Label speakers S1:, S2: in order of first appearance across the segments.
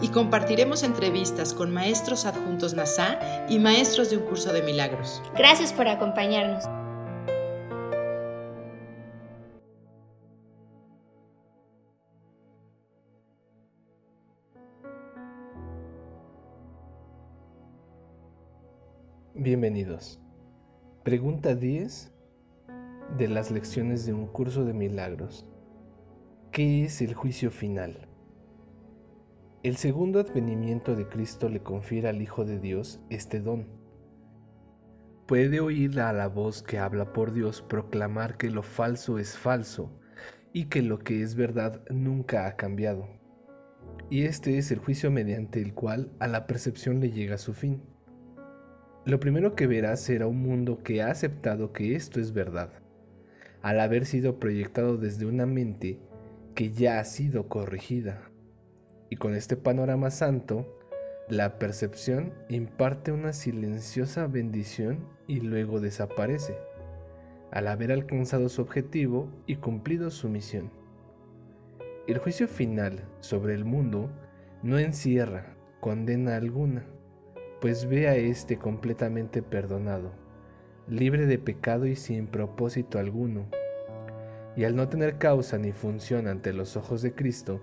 S1: y compartiremos entrevistas con maestros adjuntos NASA y maestros de un curso de milagros.
S2: Gracias por acompañarnos.
S3: Bienvenidos. Pregunta 10 de las lecciones de un curso de milagros. ¿Qué es el juicio final? El segundo advenimiento de Cristo le confiere al Hijo de Dios este don. Puede oír a la voz que habla por Dios proclamar que lo falso es falso y que lo que es verdad nunca ha cambiado. Y este es el juicio mediante el cual a la percepción le llega su fin. Lo primero que verá será un mundo que ha aceptado que esto es verdad, al haber sido proyectado desde una mente que ya ha sido corregida. Y con este panorama santo, la percepción imparte una silenciosa bendición y luego desaparece, al haber alcanzado su objetivo y cumplido su misión. El juicio final sobre el mundo no encierra condena alguna, pues ve a éste completamente perdonado, libre de pecado y sin propósito alguno. Y al no tener causa ni función ante los ojos de Cristo,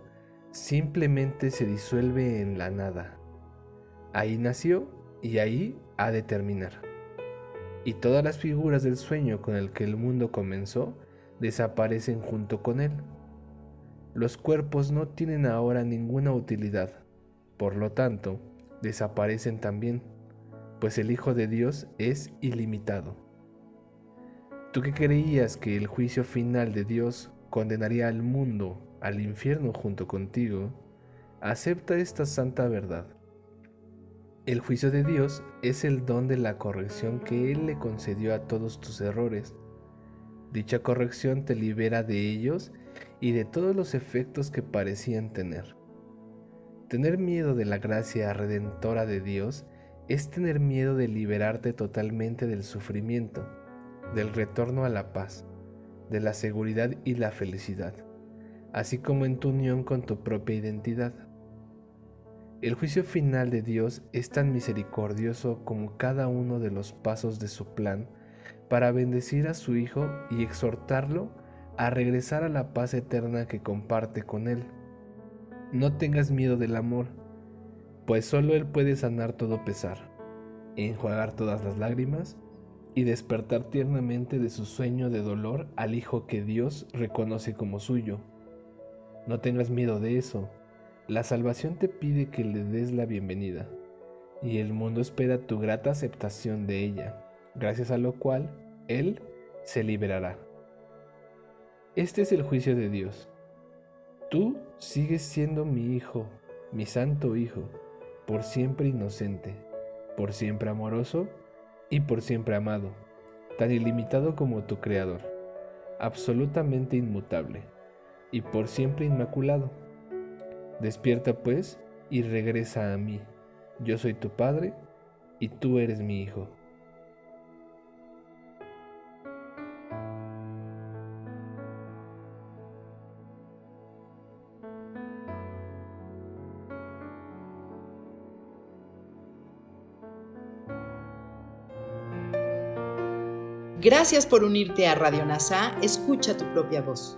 S3: simplemente se disuelve en la nada. Ahí nació y ahí ha de terminar. Y todas las figuras del sueño con el que el mundo comenzó desaparecen junto con él. Los cuerpos no tienen ahora ninguna utilidad, por lo tanto, desaparecen también, pues el Hijo de Dios es ilimitado. Tú que creías que el juicio final de Dios condenaría al mundo al infierno junto contigo, acepta esta santa verdad. El juicio de Dios es el don de la corrección que Él le concedió a todos tus errores. Dicha corrección te libera de ellos y de todos los efectos que parecían tener. Tener miedo de la gracia redentora de Dios es tener miedo de liberarte totalmente del sufrimiento, del retorno a la paz, de la seguridad y la felicidad así como en tu unión con tu propia identidad. El juicio final de Dios es tan misericordioso como cada uno de los pasos de su plan para bendecir a su Hijo y exhortarlo a regresar a la paz eterna que comparte con Él. No tengas miedo del amor, pues solo Él puede sanar todo pesar, enjuagar todas las lágrimas y despertar tiernamente de su sueño de dolor al Hijo que Dios reconoce como suyo. No tengas miedo de eso. La salvación te pide que le des la bienvenida, y el mundo espera tu grata aceptación de ella, gracias a lo cual Él se liberará. Este es el juicio de Dios. Tú sigues siendo mi hijo, mi santo hijo, por siempre inocente, por siempre amoroso y por siempre amado, tan ilimitado como tu Creador, absolutamente inmutable y por siempre inmaculado. Despierta pues y regresa a mí. Yo soy tu Padre y tú eres mi Hijo.
S1: Gracias por unirte a Radio NASA, escucha tu propia voz.